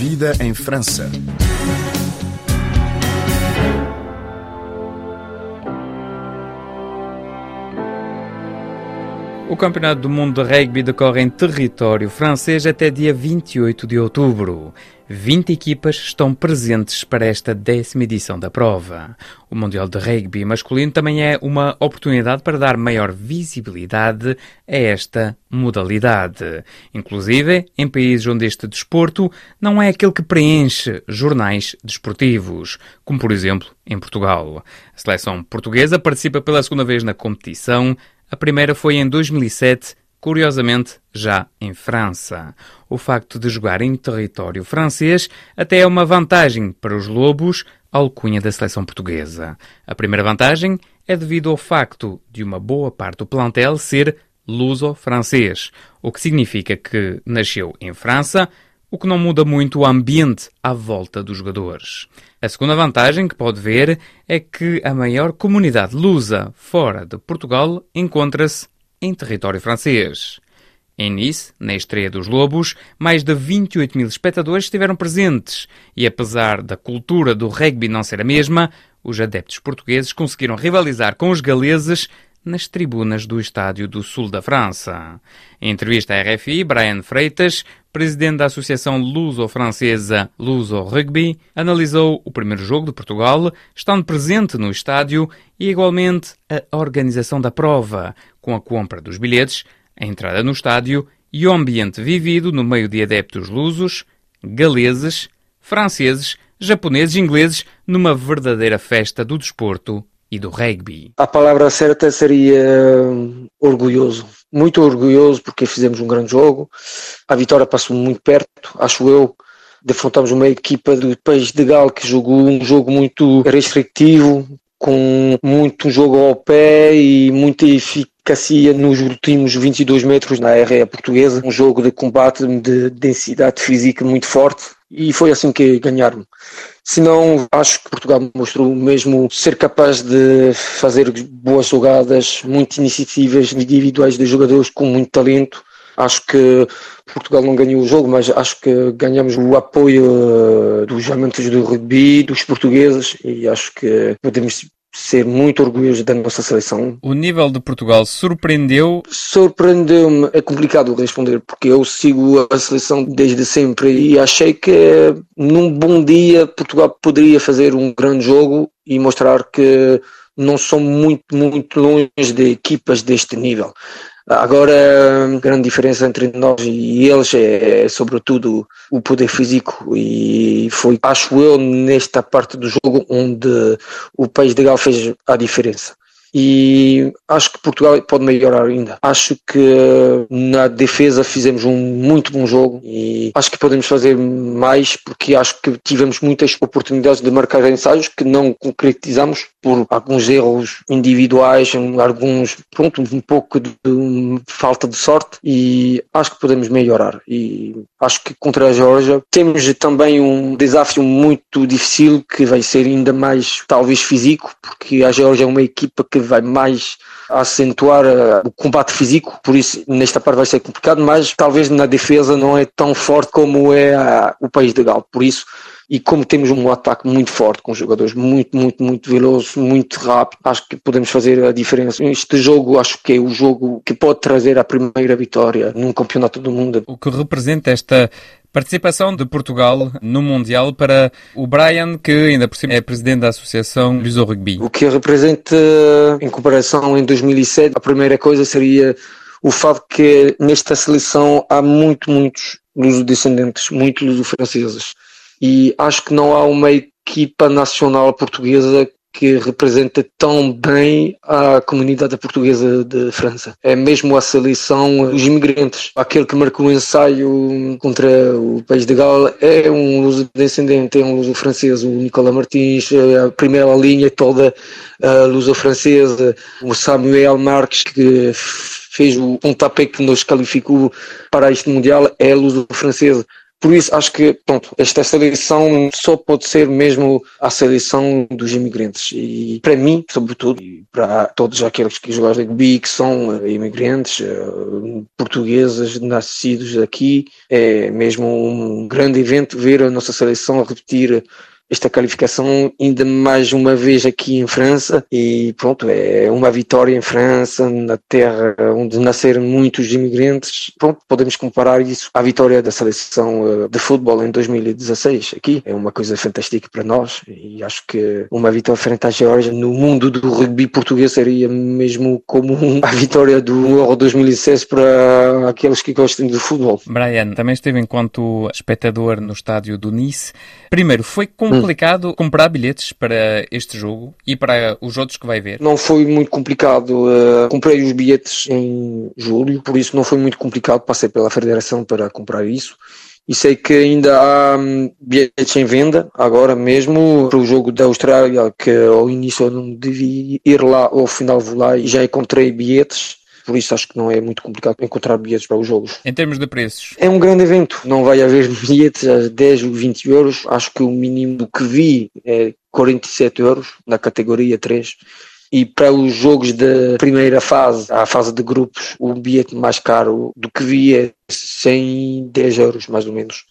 vida em França. O Campeonato do Mundo de Rugby decorre em território francês até dia 28 de outubro. 20 equipas estão presentes para esta décima edição da prova. O Mundial de Rugby masculino também é uma oportunidade para dar maior visibilidade a esta modalidade. Inclusive, em países onde este desporto não é aquele que preenche jornais desportivos, como por exemplo em Portugal. A seleção portuguesa participa pela segunda vez na competição a primeira foi em 2007, curiosamente já em França. O facto de jogar em território francês até é uma vantagem para os Lobos, alcunha da seleção portuguesa. A primeira vantagem é devido ao facto de uma boa parte do plantel ser luso-francês, o que significa que nasceu em França, o que não muda muito o ambiente à volta dos jogadores. A segunda vantagem que pode ver é que a maior comunidade lusa fora de Portugal encontra-se em território francês. Em Nice, na estreia dos Lobos, mais de 28 mil espectadores estiveram presentes e, apesar da cultura do rugby não ser a mesma, os adeptos portugueses conseguiram rivalizar com os galeses nas tribunas do Estádio do Sul da França. Em entrevista à RFI, Brian Freitas, presidente da Associação Luso-Francesa Luso Rugby, analisou o primeiro jogo de Portugal, estando presente no estádio e igualmente a organização da prova, com a compra dos bilhetes, a entrada no estádio e o ambiente vivido no meio de adeptos lusos, galeses, franceses, japoneses e ingleses numa verdadeira festa do desporto e do rugby? A palavra certa seria hum, orgulhoso. Muito orgulhoso porque fizemos um grande jogo. A vitória passou muito perto, acho eu. Defrontamos uma equipa do País de Gal que jogou um jogo muito restritivo, com muito jogo ao pé e muita eficácia nos últimos 22 metros na área portuguesa. Um jogo de combate de densidade física muito forte e foi assim que ganharam. Se não, acho que Portugal mostrou mesmo ser capaz de fazer boas jogadas, muitas iniciativas individuais de jogadores com muito talento. Acho que Portugal não ganhou o jogo, mas acho que ganhamos o apoio eh, dos amantes do rugby, dos portugueses, e acho que podemos ser muito orgulhoso da nossa seleção. O nível de Portugal surpreendeu? Surpreendeu-me, é complicado responder, porque eu sigo a seleção desde sempre e achei que num bom dia Portugal poderia fazer um grande jogo e mostrar que não são muito, muito longe de equipas deste nível. Agora, a grande diferença entre nós e eles é, é, sobretudo, o poder físico. E foi, acho eu, nesta parte do jogo onde o país de Gal fez a diferença e acho que Portugal pode melhorar ainda. Acho que na defesa fizemos um muito bom jogo e acho que podemos fazer mais porque acho que tivemos muitas oportunidades de marcar ensaios que não concretizamos por alguns erros individuais, alguns, pronto, um pouco de, falta de sorte e acho que podemos melhorar e acho que contra a Geórgia temos também um desafio muito difícil que vai ser ainda mais talvez físico porque a Geórgia é uma equipa que vai mais acentuar uh, o combate físico, por isso nesta parte vai ser complicado, mas talvez na defesa não é tão forte como é uh, o país de Gal, por isso e como temos um ataque muito forte, com jogadores muito, muito, muito velozes, muito rápido, acho que podemos fazer a diferença. Este jogo acho que é o jogo que pode trazer a primeira vitória num campeonato do mundo. O que representa esta Participação de Portugal no Mundial para o Brian, que ainda por cima é presidente da Associação Luso Rugby. O que representa, em comparação em 2007, a primeira coisa seria o fato que nesta seleção há muito, muitos luso-descendentes, muito luso-franceses. E acho que não há uma equipa nacional portuguesa que representa tão bem a comunidade portuguesa de França. É mesmo a seleção, os imigrantes. Aquele que marcou o ensaio contra o país de Gales é um luso-descendente, é um luso-francês, o Nicolas Martins, a primeira linha toda luso-francesa, o Samuel Marques, que fez o pontapé que nos qualificou para este Mundial, é luso-francesa Por isso, acho que pronto, esta seleção só pode ser mesmo a seleção dos imigrantes. E para mim, sobretudo, e para todos aqueles que jogam rugby que são eh, imigrantes, eh, portugueses, nascidos aqui, é mesmo um grande evento ver a nossa seleção repetir esta qualificação ainda mais uma vez aqui em França e pronto, é uma vitória em França, na terra onde nasceram muitos imigrantes. Pronto, podemos comparar isso à vitória da seleção eh, de futebol em 2016 aqui. É uma coisa fantástica para nós e acho que uma vitória frente à Geórgia no mundo do rugby português seria mesmo como a vitória do Euro 2006 para aqueles que gostam de futebol. Brian, também esteve enquanto espectador no estádio do Nice. Primeiro, foi com complicado comprar bilhetes para este jogo e para os outros que vai ver? Não foi muito complicado. Uh, comprei os bilhetes em julho, por isso não foi muito complicado. Passei pela federação para comprar isso. E sei que ainda há um, bilhetes em venda, agora mesmo, para o jogo da Austrália, que ao início eu não devia ir lá, ao final vou lá e já encontrei bilhetes por isso acho que não é muito complicado encontrar bilhetes para os jogos. Em termos de preços? É um grande evento, não vai haver bilhetes a 10 ou 20 euros, acho que o mínimo que vi é 47 euros na categoria 3 e para os jogos da primeira fase, a fase de grupos, o bilhete mais caro do que vi é 110 euros, mais ou menos.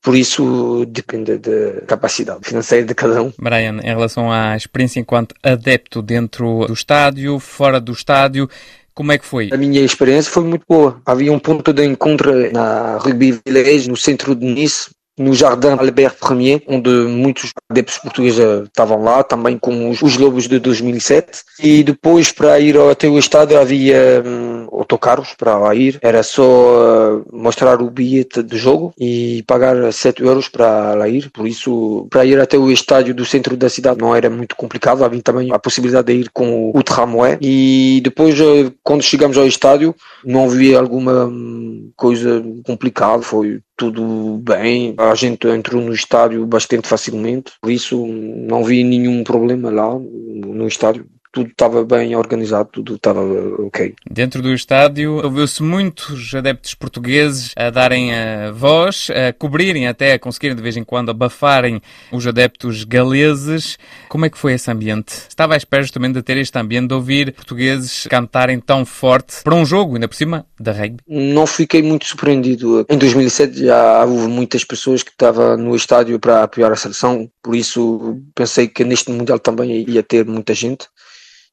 Por isso depende da capacidade financeira de cada um. Brian, em relação à experiência enquanto adepto dentro do estádio, fora do estádio, como é que foi? A minha experiência foi muito boa. Havia um ponto de encontro na Rugby Village, no centro de Nice, no Jardim Albert Premier, onde muitos adeptos portugueses estavam lá, também com os, os Lobos de 2007. E depois, para ir até o estádio, havia hum, autocarros para lá ir. Era só uh, mostrar o bilhete do jogo e pagar 7 euros para lá ir. Por isso, para ir até o estádio do centro da cidade não era muito complicado. Havia também a possibilidade de ir com o tramway. E depois, uh, quando chegamos ao estádio, não havia alguma hum, coisa complicada. Foi tudo bem. A gente entrou no estádio bastante facilmente, por isso não vi nenhum problema lá no estádio tudo estava bem organizado, tudo estava ok. Dentro do estádio ouviu-se muitos adeptos portugueses a darem a voz, a cobrirem até, a conseguirem de vez em quando abafarem os adeptos galeses. Como é que foi esse ambiente? Estava à espera também de ter este ambiente, de ouvir portugueses cantarem tão forte para um jogo, ainda por cima, da rugby? Não fiquei muito surpreendido. Em 2007 já houve muitas pessoas que estavam no estádio para apoiar a seleção, por isso pensei que neste Mundial também ia ter muita gente.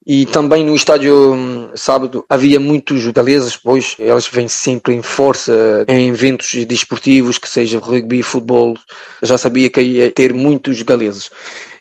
E também no estádio hum, sábado havia muitos galeses, pois eles vêm sempre em força em eventos desportivos, que seja rugby, futebol. Já sabia que ia ter muitos galeses.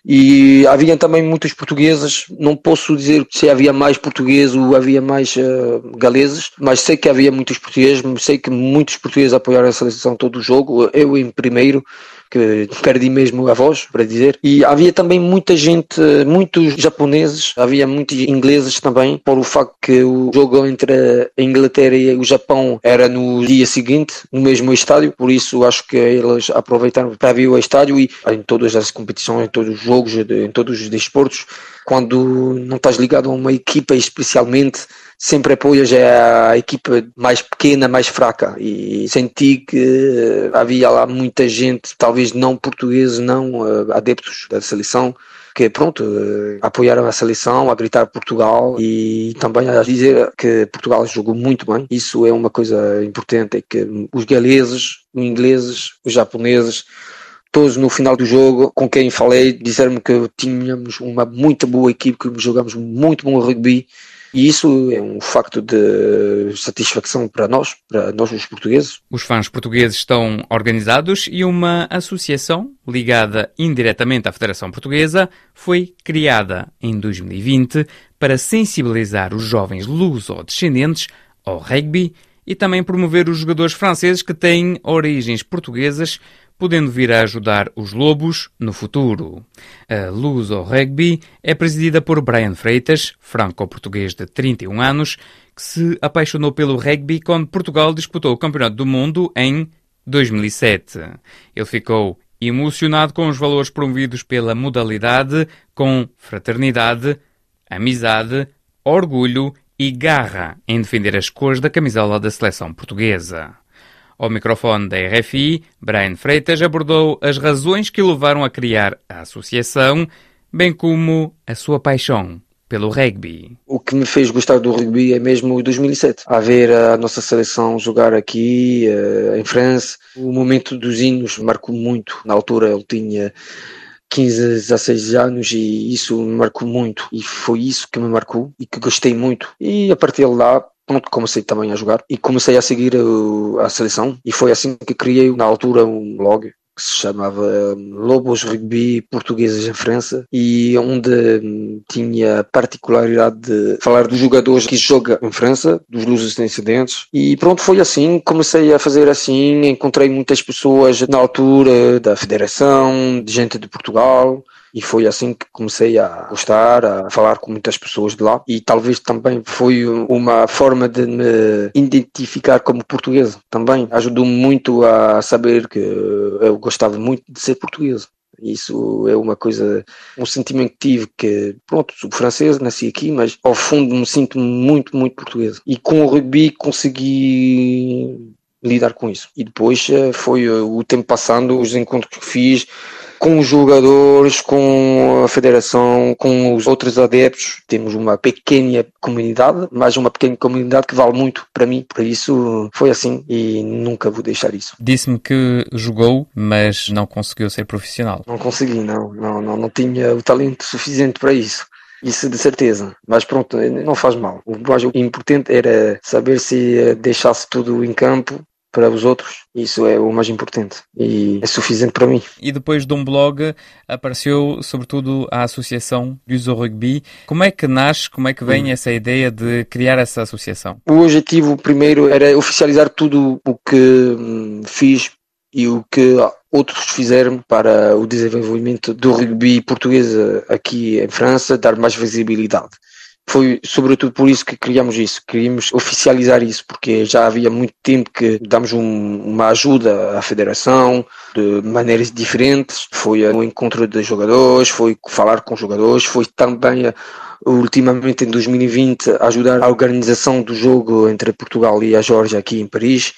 E havia também muitos portugueses, não posso dizer se havia mais portugueses ou havia mais uh, galeses, mas sei que havia muitos portugueses, sei que muitos portugueses apoiaram a seleção todo o jogo, eu em primeiro, que perdi mesmo a voz para dizer. E havia também muita gente, muitos japoneses, havia muitos ingleses também, por o facto que o jogo entre a Inglaterra e o Japão era no dia seguinte, no mesmo estádio, por isso acho que eles aproveitaram para vir ao estádio e em todas as competições, em todos os jogos, em todos os desportos, quando não estás ligado a uma equipa especialmente, sempre apoias a equipa mais pequena, mais fraca. E senti que havia lá muita gente, talvez não portugueses, não uh, adeptos da seleção, que pronto, uh, apoiaram a seleção, a gritar Portugal e também a dizer que Portugal jogou muito bem. Isso é uma coisa importante, é que os galeses, os ingleses, os japoneses, todos no final do jogo, com quem falei, disseram-me que tínhamos uma muito boa equipe, que jogamos muito bom rugby e isso é um facto de satisfação para nós, para nós os portugueses. Os fãs portugueses estão organizados e uma associação ligada indiretamente à Federação Portuguesa foi criada em 2020 para sensibilizar os jovens luso-descendentes ao rugby e também promover os jogadores franceses que têm origens portuguesas podendo vir a ajudar os Lobos no futuro. A Luz ao Rugby é presidida por Brian Freitas, franco-português de 31 anos, que se apaixonou pelo rugby quando Portugal disputou o Campeonato do Mundo em 2007. Ele ficou emocionado com os valores promovidos pela modalidade, com fraternidade, amizade, orgulho e garra em defender as cores da camisola da seleção portuguesa. Ao microfone da RFI, Brian Freitas abordou as razões que o levaram a criar a associação, bem como a sua paixão pelo rugby. O que me fez gostar do rugby é mesmo o 2007. A ver a nossa seleção jogar aqui uh, em França, o momento dos hinos marcou muito. Na altura ele tinha 15, 16 anos e isso me marcou muito. E foi isso que me marcou e que gostei muito. E a partir de lá pronto, comecei também a jogar e comecei a seguir a, a seleção e foi assim que criei na altura um blog que se chamava hum, Lobos Rugby Portugueses em França e onde hum, tinha a particularidade de falar dos jogadores que jogam em França, dos lusos descendentes e pronto, foi assim, comecei a fazer assim, encontrei muitas pessoas na altura da federação, de gente de Portugal e foi assim que comecei a gostar, a falar com muitas pessoas de lá e talvez também foi uma forma de me identificar como portuguesa também ajudou-me muito a saber que eu gostava muito de ser portuguesa isso é uma coisa, um sentimento que tive que, pronto, sou francês, nasci aqui, mas ao fundo me sinto muito, muito português. E com o rugby consegui lidar com isso. E depois eh, foi o tempo passando, os encontros que fiz, com os jogadores, com a federação, com os outros adeptos. Temos uma pequena comunidade, mas uma pequena comunidade que vale muito para mim. Por isso foi assim e nunca vou deixar isso. Disse-me que jogou, mas não conseguiu ser profissional. Não consegui, não. Não, não, não tinha o talento suficiente para isso. Isso de certeza, mas pronto, não faz mal. O mais importante era saber se deixasse tudo em campo para os outros, isso é o mais importante e é suficiente para mim. E depois de um blog apareceu sobretudo a associação Uso Rugby. Como é que nasce, como é que vem hum. essa ideia de criar essa associação? O objetivo primeiro era oficializar tudo o que hum, fiz e o que outros fizeram para o desenvolvimento do rugby português aqui em França, dar mais visibilidade foi sobretudo por isso que criamos isso, queríamos oficializar isso, porque já havia muito tempo que damos um, uma ajuda à federação de maneiras diferentes, foi um encontro de jogadores, foi falar com jogadores, foi também a, ultimamente em 2020 ajudar a organização do jogo entre Portugal e a Geórgia aqui em Paris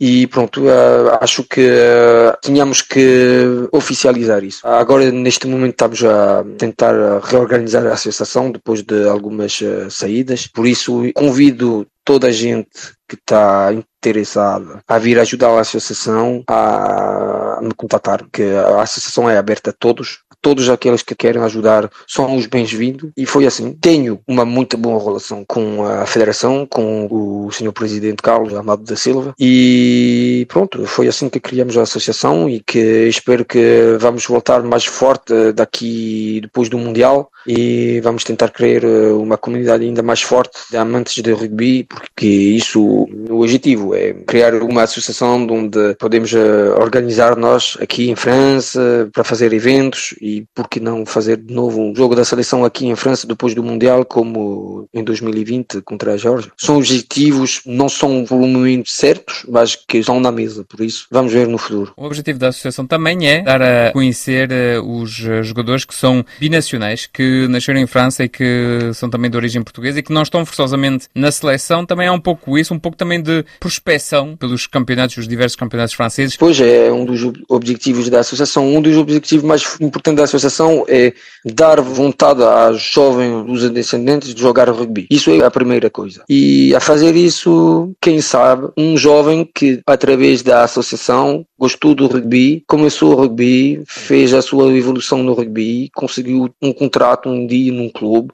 e pronto, uh, acho que uh, tínhamos que oficializar isso. Agora, neste momento, estamos a tentar reorganizar a associação depois de algumas uh, saídas, por isso convido toda a gente que está interessada a vir ajudar a associação a me contatar, que a associação é aberta a todos, todos aqueles que querem ajudar são os bem-vindos e foi assim. Tenho uma muito boa relação com a Federação, com o Sr. Presidente Carlos Amado da Silva e pronto, foi assim que criamos a associação e que espero que vamos voltar mais forte daqui depois do Mundial e vamos tentar criar eh, uma comunidade ainda mais forte de amantes de rugby, porque isso, o objetivo é criar uma associação onde podemos eh, organizar nós aqui em França para fazer eventos e por que não fazer de novo um jogo da seleção aqui em França depois do Mundial, como em 2020 contra a Geórgia. São objetivos, não são volumes certos, mas que estão na mesa, por isso vamos ver no futuro. O objetivo da associação também é dar a conhecer eh, os jogadores que são binacionais, que nasceram em França e que são também de origem portuguesa e que não estão forçosamente na seleção, também é um pouco isso, um pouco também de prospecção pelos campeonatos, os diversos campeonatos franceses. Pois é, um dos objetivos da associação. Um dos objetivos mais importantes da associação é dar vontade aos jovens dos descendentes de jogar rugby. Isso é a primeira coisa. E a fazer isso, quem sabe, um jovem que através da associação gostou do rugby, começou o rugby, fez a sua evolução no rugby, conseguiu um contrato um dia num clube,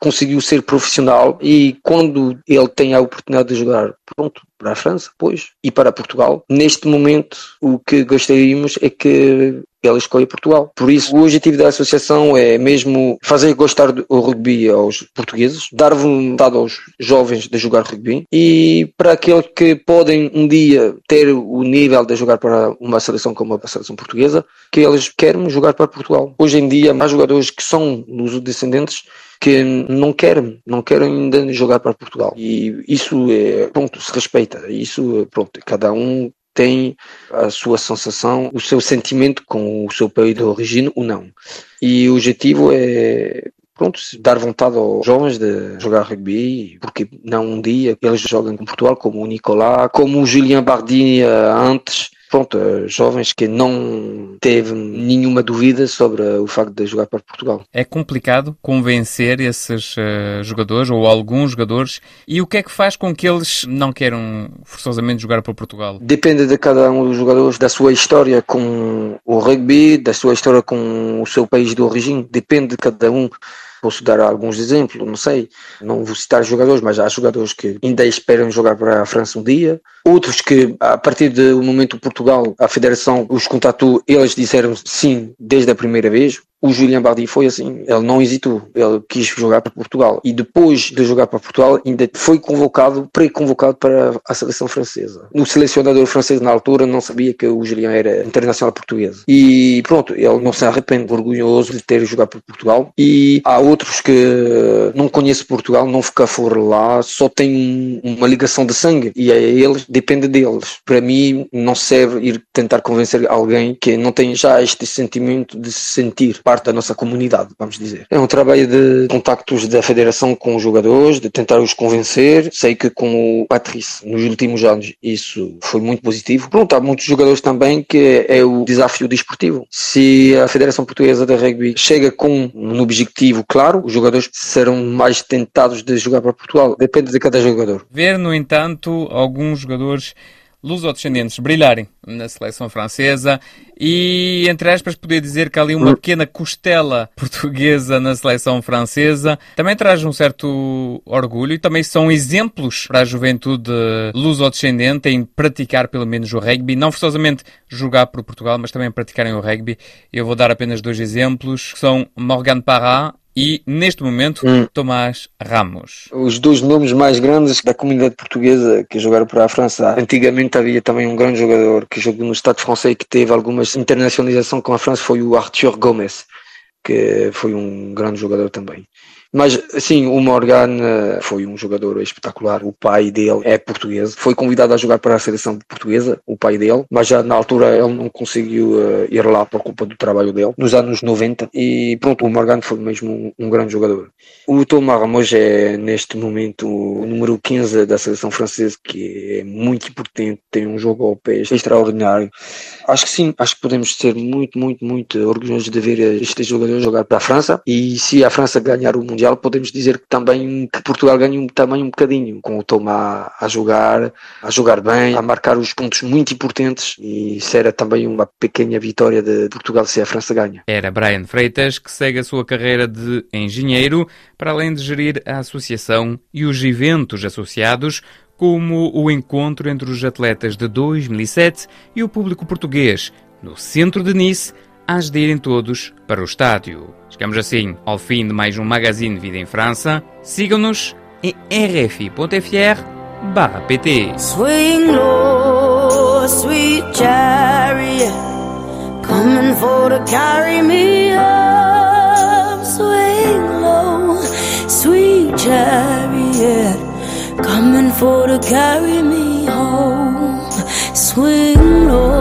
conseguiu ser profissional e quando ele tem a oportunidade de jogar, pronto, para a França, pois, e para Portugal, neste momento o que gostaríamos é que ele escolha Portugal. Por isso, o objetivo da associação é mesmo fazer gostar do rugby aos portugueses, dar vontade aos jovens de jogar rugby e para aqueles que podem um dia ter o nível de jogar para uma seleção como a seleção portuguesa, que eles querem jogar para Portugal. Hoje em dia, há jogadores que são dos descendentes que não querem, não querem ainda jogar para Portugal. E isso é, pronto, se respeita. Isso, pronto, cada um tem a sua sensação, o seu sentimento com o seu país de origem ou não. E o objetivo é pronto, dar vontade aos jovens de jogar rugby, porque não um dia eles jogam com Portugal, como o Nicolás, como o Julien Bardini antes, pronto, jovens que não teve nenhuma dúvida sobre o facto de jogar para Portugal. É complicado convencer esses uh, jogadores ou alguns jogadores e o que é que faz com que eles não queiram forçosamente jogar para Portugal? Depende de cada um dos jogadores, da sua história com o rugby, da sua história com o seu país de origem, depende de cada um. Posso dar alguns exemplos, não sei, não vou citar jogadores, mas há jogadores que ainda esperam jogar para a França um dia, outros que a partir do momento Portugal, a Federação os contatou, eles disseram sim desde a primeira vez, o Julian Bardi foi assim, ele não hesitou, ele quis jogar para Portugal e depois de jogar para Portugal ainda foi convocado, pré-convocado para a seleção francesa. O selecionador francês na altura não sabia que o Julian era internacional português e pronto, ele não se arrepende, orgulhoso de ter jogado para Portugal e há outros que não conhecem Portugal, não ficar fora lá, só tem uma ligação de sangue e a eles depende deles. Para mim não serve ir tentar convencer alguém que não tem já este sentimento de se sentir parte da nossa comunidade, vamos dizer. É um trabalho de contactos da federação com os jogadores, de tentar os convencer. Sei que com o Patrice, nos últimos anos, isso foi muito positivo. Pronto, há muitos jogadores também que é o desafio desportivo. Se a Federação Portuguesa de Rugby chega com um objetivo claro, os jogadores serão mais tentados de jogar para Portugal. Depende de cada jogador. Ver, no entanto, alguns jogadores lusodescendentes brilharem na seleção francesa e, entre aspas, poder dizer que há ali uma pequena costela portuguesa na seleção francesa também traz um certo orgulho e também são exemplos para a juventude lusodescendente em praticar pelo menos o rugby, não forçosamente jogar por Portugal, mas também praticarem o rugby. Eu vou dar apenas dois exemplos, que são Morgan Parra e, neste momento, hum. Tomás Ramos. Os dois nomes mais grandes da comunidade portuguesa que jogaram para a França. Antigamente havia também um grande jogador que jogou no Estado francês e que teve algumas internacionalização com a França, foi o Arthur Gomes, que foi um grande jogador também. Mas, sim, o Morgan eh, foi um jogador espetacular. O pai dele é português. Foi convidado a jogar para a seleção portuguesa, o pai dele. Mas já na altura ele não conseguiu eh, ir lá por culpa do trabalho dele, nos anos 90. E pronto, o Morgan foi mesmo um, um grande jogador. O Thomas Ramos é, neste momento, o número 15 da seleção francesa, que é muito importante. Tem um jogo ao pé extraordinário. Acho que sim, acho que podemos ser muito, muito, muito orgulhosos de ver este jogador jogar para a França. E se a França ganhar o Mundial, Mundial, podemos dizer que também que Portugal ganhou também um bocadinho, com o Tomá a jogar, a jogar bem, a marcar os pontos muito importantes e isso era também uma pequena vitória de Portugal se a França ganha. Era Brian Freitas que segue a sua carreira de engenheiro, para além de gerir a associação e os eventos associados, como o encontro entre os atletas de 2007 e o público português, no centro de Nice, hás de irem todos para o estádio. Chegamos assim ao fim de mais um Magazine Vida em França. Sigam-nos em rfi.fr barra pt. Swing low, sweet chariot, coming for to carry me up. Swing low, sweet chariot, coming for to carry me home. Swing low,